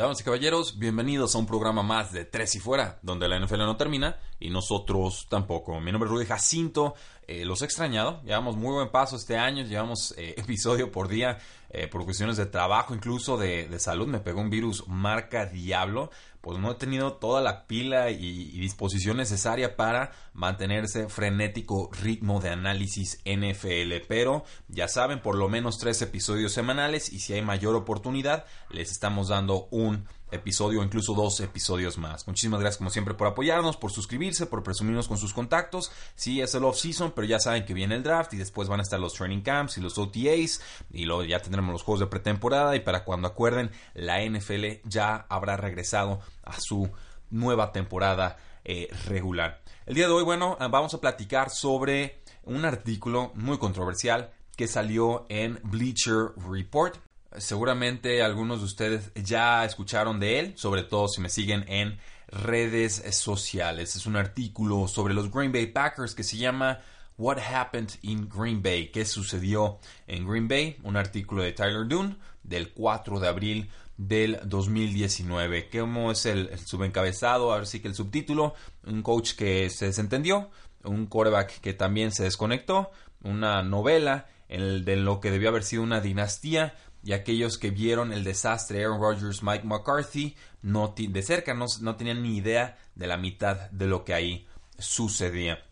Damas y caballeros, bienvenidos a un programa más de Tres y Fuera, donde la NFL no termina y nosotros tampoco. Mi nombre es Rudy Jacinto, eh, los he extrañado, llevamos muy buen paso este año, llevamos eh, episodio por día eh, por cuestiones de trabajo, incluso de, de, salud, me pegó un virus marca Diablo, pues no he tenido toda la pila y, disposición necesaria para mantenerse frenético ritmo de análisis NFL. Pero ya saben, por lo menos tres episodios semanales y si hay mayor oportunidad, les estamos dando un episodio o incluso dos episodios más. Muchísimas gracias como siempre por apoyarnos, por suscribirse, por presumirnos con sus contactos. Sí, es el off-season, pero ya saben que viene el draft y después van a estar los training camps y los OTAs y luego ya tendremos los juegos de pretemporada y para cuando acuerden, la NFL ya habrá regresado a su nueva temporada eh, regular. El día de hoy, bueno, vamos a platicar sobre un artículo muy controversial que salió en Bleacher Report. Seguramente algunos de ustedes ya escucharon de él, sobre todo si me siguen en redes sociales. Es un artículo sobre los Green Bay Packers que se llama What Happened in Green Bay, qué sucedió en Green Bay, un artículo de Tyler Dunn del 4 de abril del 2019. ¿Cómo es el, subencabezado? Ahora sí que el subtítulo, un coach que se desentendió, un quarterback que también se desconectó, una novela en de lo que debió haber sido una dinastía, y aquellos que vieron el desastre Aaron Rodgers, Mike McCarthy, no de cerca no, no tenían ni idea de la mitad de lo que ahí sucedía.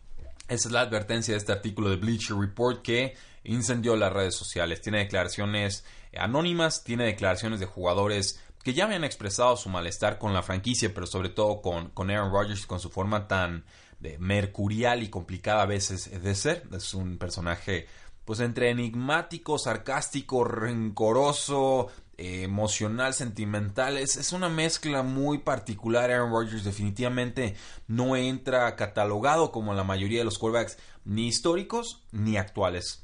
Esa es la advertencia de este artículo de Bleacher Report que incendió las redes sociales. Tiene declaraciones anónimas, tiene declaraciones de jugadores que ya habían expresado su malestar con la franquicia, pero sobre todo con, con Aaron Rodgers, con su forma tan de mercurial y complicada a veces de ser. Es un personaje pues entre enigmático, sarcástico, rencoroso, emocional, sentimental. Es, una mezcla muy particular. Aaron Rodgers definitivamente no entra catalogado como la mayoría de los quarterbacks, ni históricos ni actuales.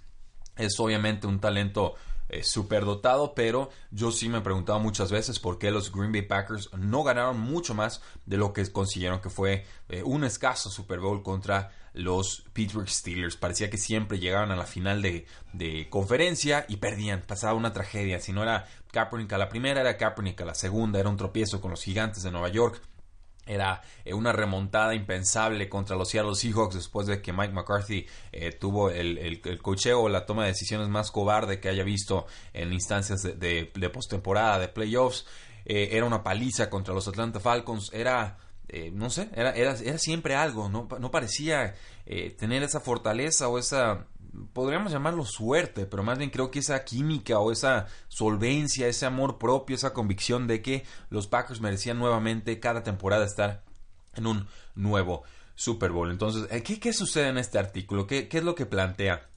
Es obviamente un talento eh, superdotado, pero yo sí me he preguntado muchas veces por qué los Green Bay Packers no ganaron mucho más de lo que consiguieron, que fue eh, un escaso Super Bowl contra los Pittsburgh Steelers. Parecía que siempre llegaban a la final de, conferencia y perdían. Pasaba una tragedia. Si no era Kaepernick a la primera, era Kaepernick a la segunda. Era un tropiezo con los gigantes de Nueva York. Era eh, una remontada impensable contra los Seattle Seahawks después de que Mike McCarthy eh, tuvo el, el, cocheo o la toma de decisiones más cobarde que haya visto en instancias de, de, postemporada, de playoffs. Eh, era una paliza contra los Atlanta Falcons. Era eh, no sé, era, era, siempre algo, no, no parecía eh, tener esa fortaleza o esa, podríamos llamarlo suerte, pero más bien creo que esa química o esa solvencia, ese amor propio, esa convicción de que los Packers merecían nuevamente cada temporada estar en un nuevo Super Bowl. Entonces, eh, ¿qué, qué sucede en este artículo? ¿Qué, qué es lo que plantea?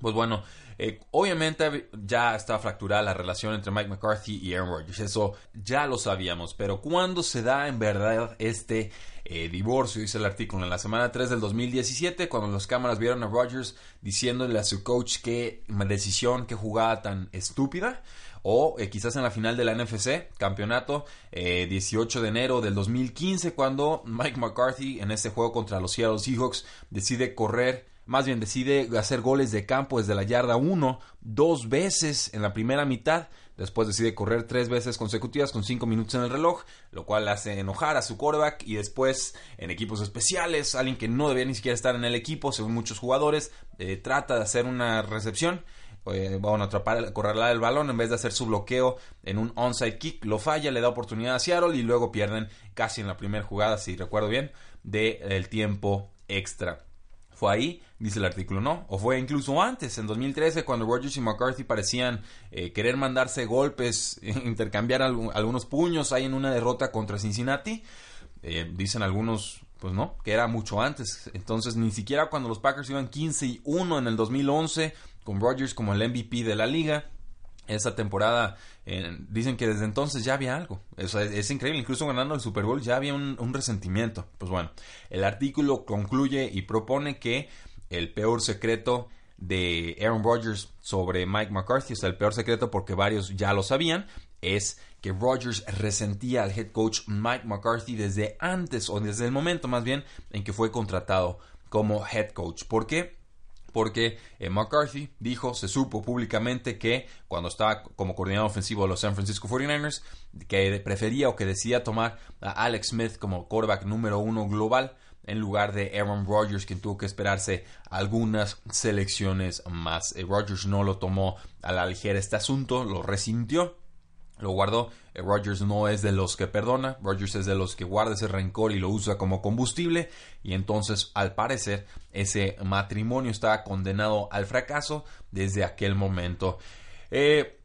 Pues bueno, eh, obviamente ya está fracturada la relación entre Mike McCarthy y Aaron Rodgers, eso ya lo sabíamos, pero ¿cuándo se da en verdad este eh, divorcio? Dice el artículo en la semana 3 del 2017, cuando las cámaras vieron a Rodgers diciéndole a su coach qué decisión, qué jugada tan estúpida o eh, quizás en la final de la NFC, campeonato, 18 de enero del 2015, cuando Mike McCarthy en este juego contra los Seattle Seahawks decide correr más bien decide hacer goles de campo desde la yarda 1 dos veces en la primera mitad. Después decide correr tres veces consecutivas con cinco minutos en el reloj, lo cual hace enojar a su quarterback. Y después, en equipos especiales, alguien que no debía ni siquiera estar en el equipo, según muchos jugadores, eh, trata de hacer una recepción. Eh, bueno, atrapar, correrla el balón en vez de hacer su bloqueo en un onside kick, lo falla, le da oportunidad a Seattle y luego pierden casi en la primera jugada, si recuerdo bien, del tiempo extra. Fue ahí, dice el artículo, no. O fue incluso antes, en 2013, cuando Rogers y McCarthy parecían eh, querer mandarse golpes, intercambiar algunos puños ahí en una derrota contra Cincinnati. Eh, dicen algunos pues no, que era mucho antes. Entonces, ni siquiera cuando los Packers iban 15 y 1 en el 2011, con Rodgers como el MVP de la liga, esa temporada, eh, dicen que desde entonces ya había algo. Eso es, increíble, incluso ganando el Super Bowl ya había un, un, resentimiento. Pues bueno, el artículo concluye y propone que el peor secreto de Aaron Rodgers sobre Mike McCarthy, o sea, el peor secreto porque varios ya lo sabían, es que Rodgers resentía al head coach Mike McCarthy desde antes o desde el momento más bien en que fue contratado como head coach. ¿Por qué? Porque eh, McCarthy dijo, se supo públicamente que cuando estaba como coordinador ofensivo de los San Francisco 49ers, que prefería o que decía tomar a Alex Smith como quarterback número uno global en lugar de Aaron Rodgers, quien tuvo que esperarse algunas selecciones más. Eh, Rodgers no lo tomó a la ligera este asunto, lo resintió lo guardó. Eh, Rodgers no es de los que perdona, Rodgers es de los que guarda ese rencor y lo usa como combustible. Y entonces, al parecer, ese matrimonio está condenado al fracaso desde aquel momento. Eh,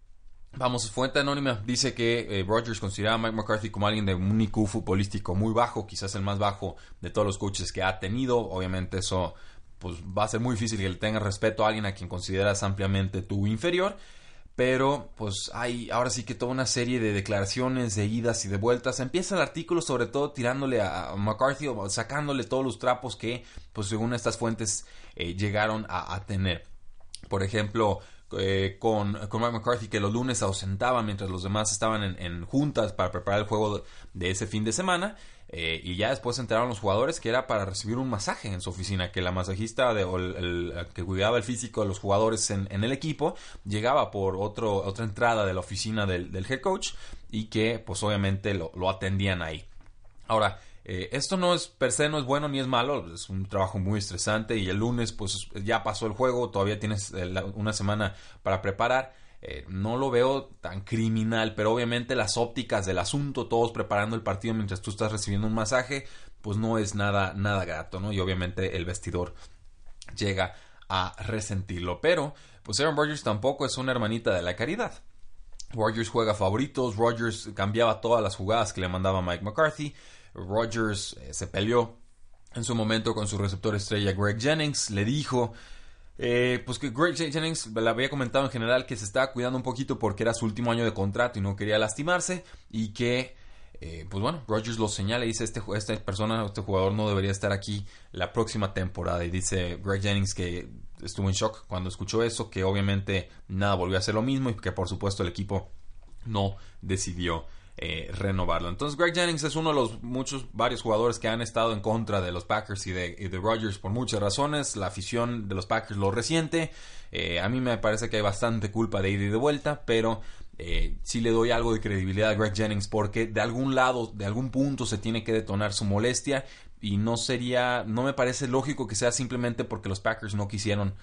Vamos, fuente anónima dice que eh, Rodgers considera a Mike McCarthy como alguien de un IQ futbolístico muy bajo, quizás el más bajo de todos los coaches que ha tenido. Obviamente eso pues va a ser muy difícil que le tenga respeto a alguien a quien consideras ampliamente tu inferior pero pues hay ahora sí que toda una serie de declaraciones, de idas y de vueltas. Empieza el artículo sobre todo tirándole a McCarthy o sacándole todos los trapos que pues según estas fuentes eh, llegaron a, tener. Por ejemplo, eh, con, con Mike McCarthy que los lunes ausentaba mientras los demás estaban en, en juntas para preparar el juego de ese fin de semana eh, y ya después enteraron los jugadores que era para recibir un masaje en su oficina, que la masajista de, o el, que cuidaba el físico de los jugadores en, el equipo llegaba por otro, otra entrada de la oficina del, head coach y que pues obviamente lo, atendían ahí. Ahora, eh, esto no es per se no es bueno ni es malo, es un trabajo muy estresante y el lunes pues ya pasó el juego, todavía tienes eh, una semana para preparar eh, no lo veo tan criminal, pero obviamente las ópticas del asunto, todos preparando el partido mientras tú estás recibiendo un masaje, pues no es nada, nada grato, ¿no? Y obviamente el vestidor llega a resentirlo. Pero, pues Aaron Rodgers tampoco es una hermanita de la caridad. Rodgers juega favoritos, Rodgers cambiaba todas las jugadas que le mandaba Mike McCarthy, Rodgers eh, se peleó en su momento con su receptor estrella Greg Jennings, le dijo eh, pues que Greg Jennings le había comentado en general que se estaba cuidando un poquito porque era su último año de contrato y no quería lastimarse y que eh, pues bueno, Rogers lo señala y dice este, esta persona, este jugador no debería estar aquí la próxima temporada y dice Greg Jennings que estuvo en shock cuando escuchó eso, que obviamente nada volvió a ser lo mismo y que por supuesto el equipo no decidió eh, renovarlo. Entonces Greg Jennings es uno de los muchos, varios jugadores que han estado en contra de los Packers y de, y Rodgers por muchas razones. La afición de los Packers lo resiente. Eh, a mí me parece que hay bastante culpa de ida y de vuelta, pero eh, sí le doy algo de credibilidad a Greg Jennings porque de algún lado, de algún punto se tiene que detonar su molestia y no sería, no me parece lógico que sea simplemente porque los Packers no quisieron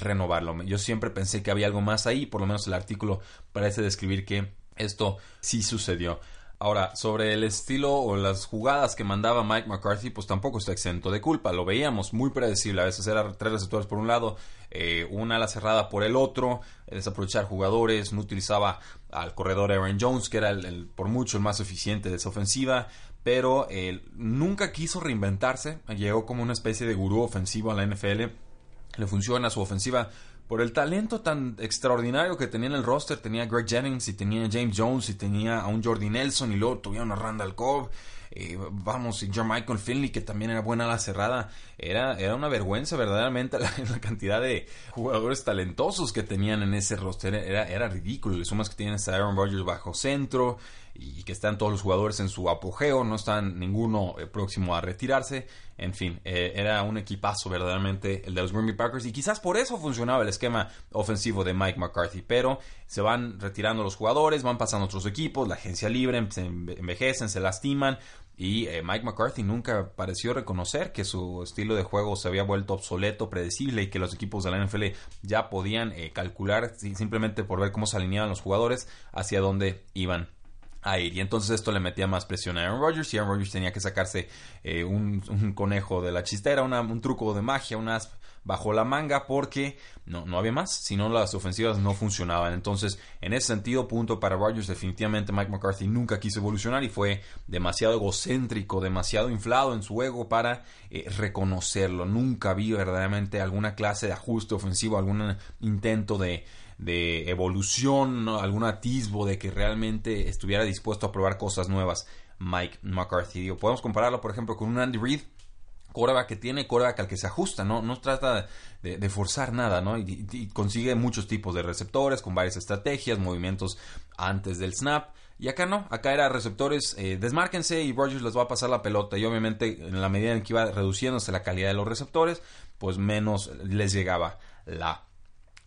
renovarlo. Yo siempre pensé que había algo más ahí, por lo menos el artículo parece describir que esto sí sucedió. Ahora, sobre el estilo o las jugadas que mandaba Mike McCarthy, pues tampoco está exento de culpa. Lo veíamos muy predecible. A veces era tres receptores por un lado, eh, una ala cerrada por el otro, desaprovechar jugadores, no utilizaba al corredor Aaron Jones, que era el, por mucho el más eficiente de esa ofensiva, pero él nunca quiso reinventarse. Llegó como una especie de gurú ofensivo a la NFL. Le funciona su ofensiva por el talento tan extraordinario que tenía en el roster. Tenía Greg Jennings y tenía James Jones y tenía a un Jordi Nelson y luego tuvieron a Randall Cobb. Eh, vamos, y John Michael Finley, que también era buena a la cerrada. Era, era una vergüenza verdaderamente la, cantidad de jugadores talentosos que tenían en ese roster. Era, era ridículo. Le sumas que tienes a Aaron Rodgers bajo centro y que están todos los jugadores en su apogeo, no están ninguno eh, próximo a retirarse. En fin, eh, era un equipazo verdaderamente el de los Green Packers y quizás por eso funcionaba el esquema ofensivo de Mike McCarthy, pero se van retirando los jugadores, van pasando otros equipos, la agencia libre, se envejecen, se lastiman y eh, Mike McCarthy nunca pareció reconocer que su estilo de juego se había vuelto obsoleto, predecible y que los equipos de la NFL ya podían calcular simplemente por ver cómo se alineaban los jugadores hacia dónde iban a ir. Y entonces esto le metía más presión a Aaron Rodgers y Aaron Rodgers tenía que sacarse eh, un, conejo de la chistera, un truco de magia, un as bajo la manga porque no, no había más, sino las ofensivas no funcionaban. Entonces, en ese sentido, punto para Rodgers, definitivamente Mike McCarthy nunca quiso evolucionar y fue demasiado egocéntrico, demasiado inflado en su ego para eh, reconocerlo. Nunca vi verdaderamente alguna clase de ajuste ofensivo, algún intento de de evolución, algún atisbo de que realmente estuviera dispuesto a probar cosas nuevas Mike McCarthy. podemos compararlo, por ejemplo, con un Andy Reid, coreback que tiene, coreback al que se ajusta, ¿no? No trata de, forzar nada, ¿no? Y, consigue muchos tipos de receptores con varias estrategias, movimientos antes del snap. Y acá no, acá era receptores, eh, desmárquense y Rogers les va a pasar la pelota. Y obviamente, en la medida en que iba reduciéndose la calidad de los receptores, pues menos les llegaba la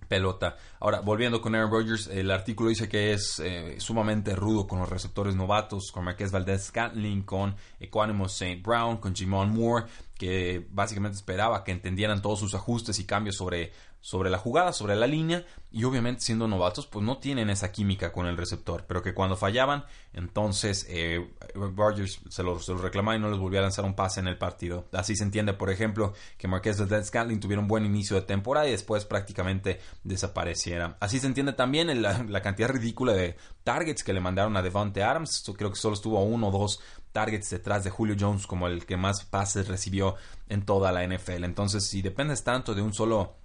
pelota. Ahora, volviendo con Aaron Rodgers, el artículo dice que es eh, sumamente rudo con los receptores novatos, con Marquez Valdez Scantling, con Equanimous St. Brown, con Jimon Moore, que básicamente esperaba que entendieran todos sus ajustes y cambios sobre sobre la jugada, sobre la línea, y obviamente siendo novatos, pues no tienen esa química con el receptor, pero que cuando fallaban, entonces eh, Rodgers se lo, reclamaba y no les volvía a lanzar un pase en el partido. Así se entiende, por ejemplo, que Marquez de Scantling tuviera un buen inicio de temporada y después prácticamente desapareciera. Así se entiende también la, la cantidad ridícula de targets que le mandaron a Devante Adams, creo que solo estuvo uno o dos targets detrás de Julio Jones como el que más pases recibió en toda la NFL. Entonces, si dependes tanto de un solo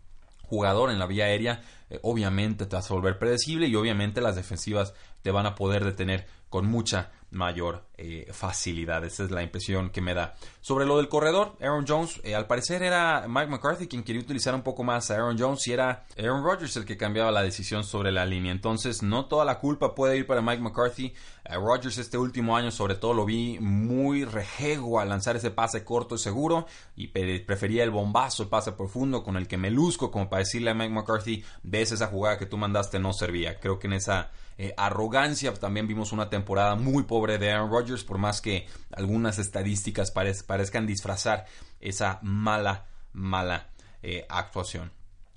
jugador en la vía aérea, eh, obviamente te vas a volver predecible y obviamente las defensivas te van a poder detener con mucha mayor eh, facilidad. Esa es la impresión que me da. Sobre lo del corredor, Aaron Jones, eh, al parecer era Mike McCarthy quien quería utilizar un poco más a Aaron Jones y era Aaron Rodgers el que cambiaba la decisión sobre la línea. Entonces, no toda la culpa puede ir para Mike McCarthy. A Rodgers este último año, sobre todo, lo vi muy rejego a lanzar ese pase corto y seguro y prefería el bombazo, el pase profundo con el que me luzco, como para decirle a Mike McCarthy, ves esa jugada que tú mandaste no servía. Creo que en esa eh, arrogancia. También vimos una temporada muy pobre de Aaron Rodgers, por más que algunas estadísticas parezcan disfrazar esa mala, mala eh, actuación.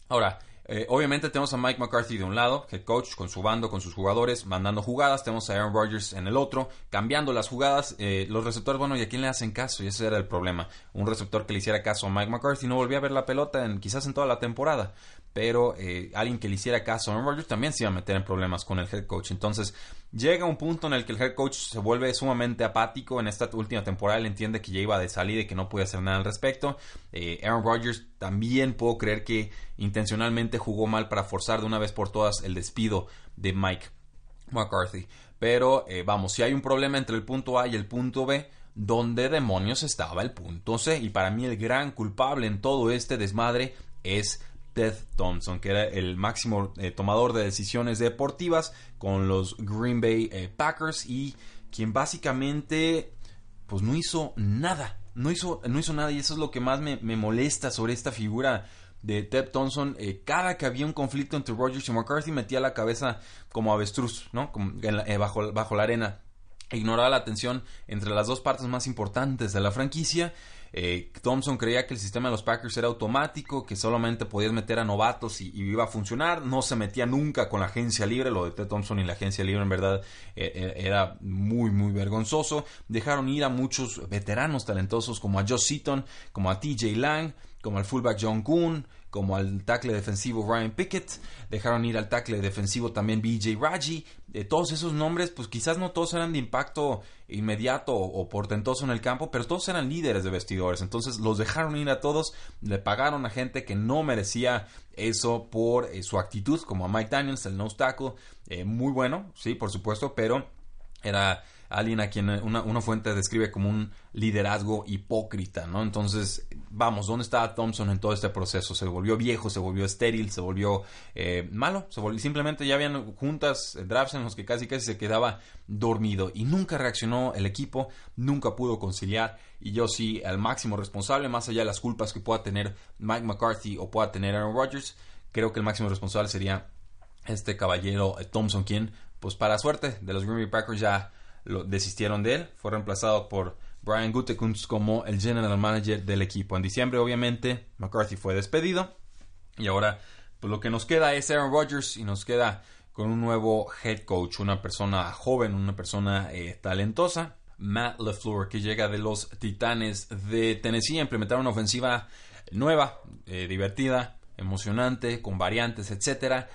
Ahora, eh, obviamente tenemos a Mike McCarthy de un lado, head coach, con su bando, con sus jugadores, mandando jugadas. Tenemos a Aaron Rodgers en el otro, cambiando las jugadas. los receptores, bueno, ¿y a quién le hacen caso? Y ese era el problema. Un receptor que le hiciera caso a Mike McCarthy no volvía a ver la pelota en, quizás en toda la temporada pero eh, alguien que le hiciera caso a Aaron Rodgers también se iba a meter en problemas con el head coach. Entonces llega un punto en el que el head coach se vuelve sumamente apático. En esta última temporada él entiende que ya iba de salida y que no puede hacer nada al respecto. Eh, Aaron Rodgers también puedo creer que intencionalmente jugó mal para forzar de una vez por todas el despido de Mike McCarthy. Pero eh, vamos, si hay un problema entre el punto A y el punto B, ¿dónde demonios estaba el punto C? Y para mí el gran culpable en todo este desmadre es Ted Thompson, que era el máximo eh, tomador de decisiones deportivas con los Green Bay eh, Packers y quien básicamente pues no hizo nada, no hizo, no hizo nada y eso es lo que más me, molesta sobre esta figura de Ted Thompson. Eh, cada que había un conflicto entre Rogers y McCarthy metía la cabeza como avestruz, ¿no? Bajo la arena. Ignoraba la tensión entre las dos partes más importantes de la franquicia eh, Thompson creía que el sistema de los Packers era automático, que solamente podías meter a novatos y, iba a funcionar. No se metía nunca con la agencia libre. Lo de Ted Thompson y la agencia libre en verdad eh, eh, era muy, muy vergonzoso. Dejaron ir a muchos veteranos talentosos como a Joe Seaton, como a TJ Lang, como al fullback John Kuhn, como al tackle defensivo Ryan Pickett, dejaron ir al tackle defensivo también BJ Raji, todos esos nombres, pues quizás no todos eran de impacto inmediato o portentoso en el campo, pero todos eran líderes de vestidores, entonces los dejaron ir a todos, le pagaron a gente que no merecía eso por eh, su actitud, como a Mike Daniels, el nose tackle, eh, muy bueno, sí, por supuesto, pero era alguien a quien una, fuente describe como un liderazgo hipócrita, ¿no? Entonces, vamos, ¿dónde estaba Thompson en todo este proceso? Se volvió viejo, se volvió estéril, se volvió eh, malo, se simplemente ya habían juntas, eh, drafts en los que casi casi se quedaba dormido y nunca reaccionó el equipo, nunca pudo conciliar y yo sí, al máximo responsable, más allá de las culpas que pueda tener Mike McCarthy o pueda tener Aaron Rodgers, creo que el máximo responsable sería este caballero eh, Thompson, quien, pues para suerte de los Green Bay Packers ya lo desistieron de él. Fue reemplazado por Brian Gutekunst como el general manager del equipo. En diciembre, obviamente, McCarthy fue despedido. Y ahora, pues lo que nos queda es Aaron Rodgers y nos queda con un nuevo head coach, una persona joven, una persona eh, talentosa. Matt LeFleur, que llega de los Titanes de Tennessee a implementar una ofensiva nueva, eh, divertida, emocionante, con variantes, etcétera.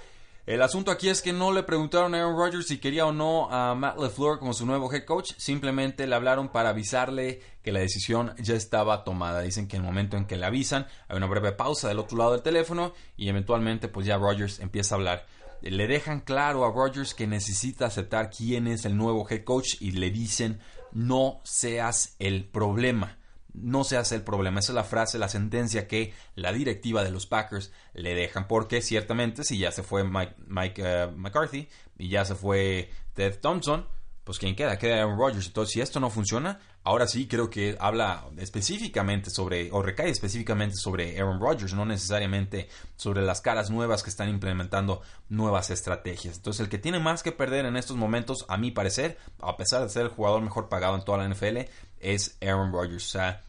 El asunto aquí es que no le preguntaron a Aaron Rodgers si quería o no a Matt LeFleur como su nuevo head coach, simplemente le hablaron para avisarle que la decisión ya estaba tomada. Dicen que en el momento en que le avisan, hay una breve pausa del otro lado del teléfono y eventualmente pues ya Rodgers empieza a hablar. Le dejan claro a Rodgers que necesita aceptar quién es el nuevo head coach y le dicen no seas el problema no se hace el problema. Esa es la frase, la sentencia que la directiva de los Packers le dejan. Porque ciertamente, si ya se fue Mike, eh, McCarthy y ya se fue Ted Thompson, pues ¿quién queda? Queda Aaron Rodgers. Entonces, si esto no funciona, ahora sí creo que habla específicamente sobre, o recae específicamente sobre Aaron Rodgers, no necesariamente sobre las caras nuevas que están implementando nuevas estrategias. Entonces, el que tiene más que perder en estos momentos, a mi parecer, a pesar de ser el jugador mejor pagado en toda la NFL, es Aaron Rodgers. O sea,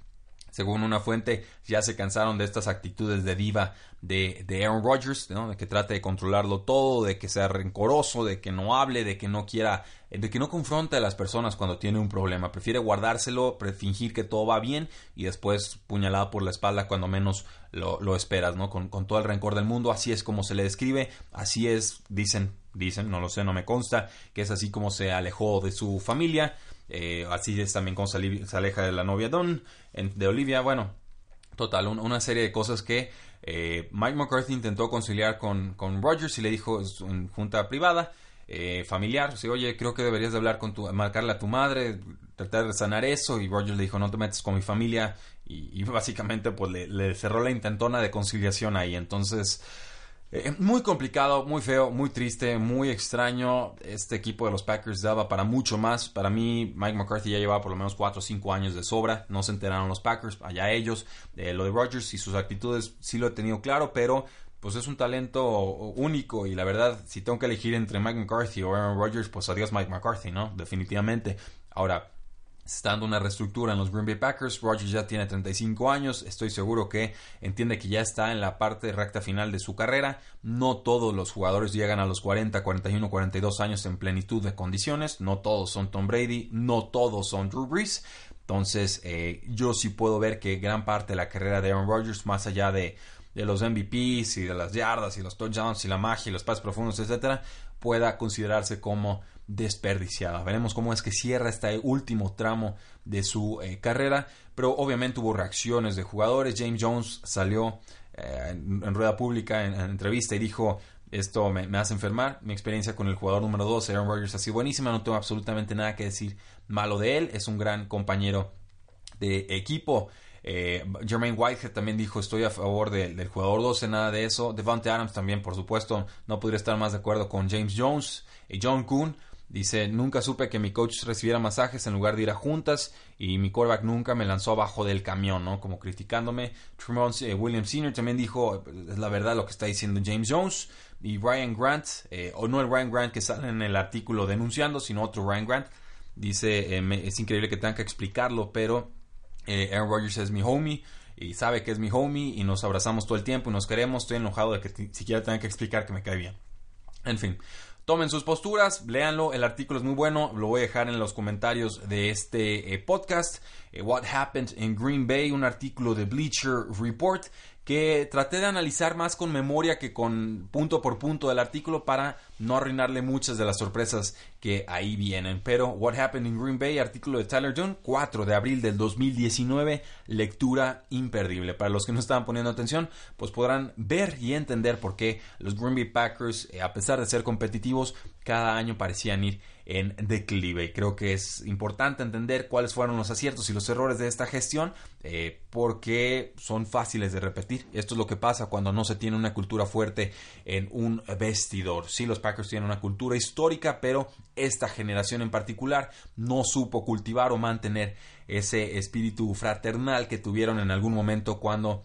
según una fuente, ya se cansaron de estas actitudes de diva de, de Aaron Rodgers, de que trate de controlarlo todo, de que sea rencoroso, de que no hable, de que no quiera, de que no confronte a las personas cuando tiene un problema. Prefiere guardárselo, fingir que todo va bien y después puñalada por la espalda cuando menos lo, esperas, ¿no? Con, con todo el rencor del mundo. Así es como se le describe, así es, dicen, dicen, no lo sé, no me consta, que es así como se alejó de su familia. Eh, así es también como se, aleja de la novia Don, de Olivia. Bueno, total, una serie de cosas que eh, Mike McCarthy intentó conciliar con, con Rogers y le dijo en junta privada, eh, familiar, si oye, creo que deberías de hablar con tu, marcarle a tu madre, tratar de sanar eso. Y Rogers le dijo, no te metes con mi familia. Y, básicamente, pues le, cerró la intentona de conciliación ahí. Entonces, eh, muy complicado, muy feo, muy triste, muy extraño. Este equipo de los Packers daba para mucho más. Para mí, Mike McCarthy ya llevaba por lo menos 4 o 5 años de sobra. No se enteraron los Packers, allá ellos. Eh, lo de Rodgers y sus actitudes sí lo he tenido claro, pero pues es un talento único y la verdad, si tengo que elegir entre Mike McCarthy o Aaron Rodgers, pues adiós Mike McCarthy, ¿no? Definitivamente. Ahora, está dando una reestructura en los Green Bay Packers. Rodgers ya tiene 35 años. Estoy seguro que entiende que ya está en la parte recta final de su carrera. No todos los jugadores llegan a los 40, 41, 42 años en plenitud de condiciones. No todos son Tom Brady. No todos son Drew Brees. Entonces, eh, yo sí puedo ver que gran parte de la carrera de Aaron Rodgers, más allá de, de los MVPs y de las yardas y los touchdowns y la magia y los pases profundos, etcétera, pueda considerarse como desperdiciada. Veremos cómo es que cierra este último tramo de su eh, carrera, pero obviamente hubo reacciones de jugadores. James Jones salió eh, en, rueda pública, en, entrevista, y dijo, esto me, hace enfermar. Mi experiencia con el jugador número 2, Aaron Rodgers, ha sido buenísima. No tengo absolutamente nada que decir malo de él. Es un gran compañero de equipo. Eh, Jermaine Whitehead también dijo estoy a favor del jugador 12, nada de eso. Devante Adams también, por supuesto, no podría estar más de acuerdo con James Jones. Y John Kuhn Dice, nunca supe que mi coach recibiera masajes en lugar de ir a juntas y mi quarterback nunca me lanzó abajo del camión, ¿no? Como criticándome. Tremont eh, Williams Sr. también dijo, es la verdad lo que está diciendo James Jones. Y Ryan Grant, eh, o no el Ryan Grant que sale en el artículo denunciando, sino otro Ryan Grant, dice, eh, es increíble que tenga que explicarlo, pero Aaron Rodgers es mi homie y sabe que es mi homie y nos abrazamos todo el tiempo y nos queremos. Estoy enojado de que siquiera tenga que explicar que me cae bien. En fin, Tomen sus posturas, léanlo, el artículo es muy bueno, lo voy a dejar en los comentarios de este eh, podcast. Eh, What Happened in Green Bay, un artículo de Bleacher Report que traté de analizar más con memoria que con punto por punto del artículo para no arruinarle muchas de las sorpresas que ahí vienen. Pero What Happened in Green Bay, artículo de Tyler Dunn, 4 de abril del 2019, lectura imperdible. Para los que no estaban poniendo atención, pues podrán ver y entender por qué los Green Bay Packers, eh, a pesar de ser competitivos, cada año parecían ir en declive. Y creo que es importante entender cuáles fueron los aciertos y los errores de esta gestión eh, porque son fáciles de repetir. Esto es lo que pasa cuando no se tiene una cultura fuerte en un vestidor. Sí, los Packers tienen una cultura histórica, pero esta generación en particular no supo cultivar o mantener ese espíritu fraternal que tuvieron en algún momento cuando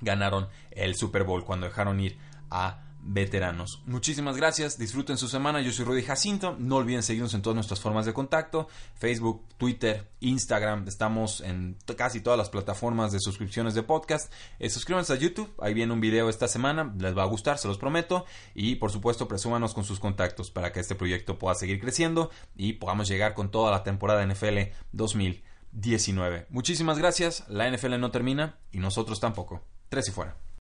ganaron el Super Bowl, cuando dejaron ir a veteranos. Muchísimas gracias, disfruten su semana, yo soy Rudy Jacinto, no olviden seguirnos en todas nuestras formas de contacto, Facebook, Twitter, Instagram, estamos en casi todas las plataformas de suscripciones de podcast, eh, suscríbanse a YouTube, ahí viene un video esta semana, les va a gustar, se los prometo, y por supuesto presúmanos con sus contactos para que este proyecto pueda seguir creciendo y podamos llegar con toda la temporada NFL 2019. Muchísimas gracias, la NFL no termina y nosotros tampoco. Tres y fuera.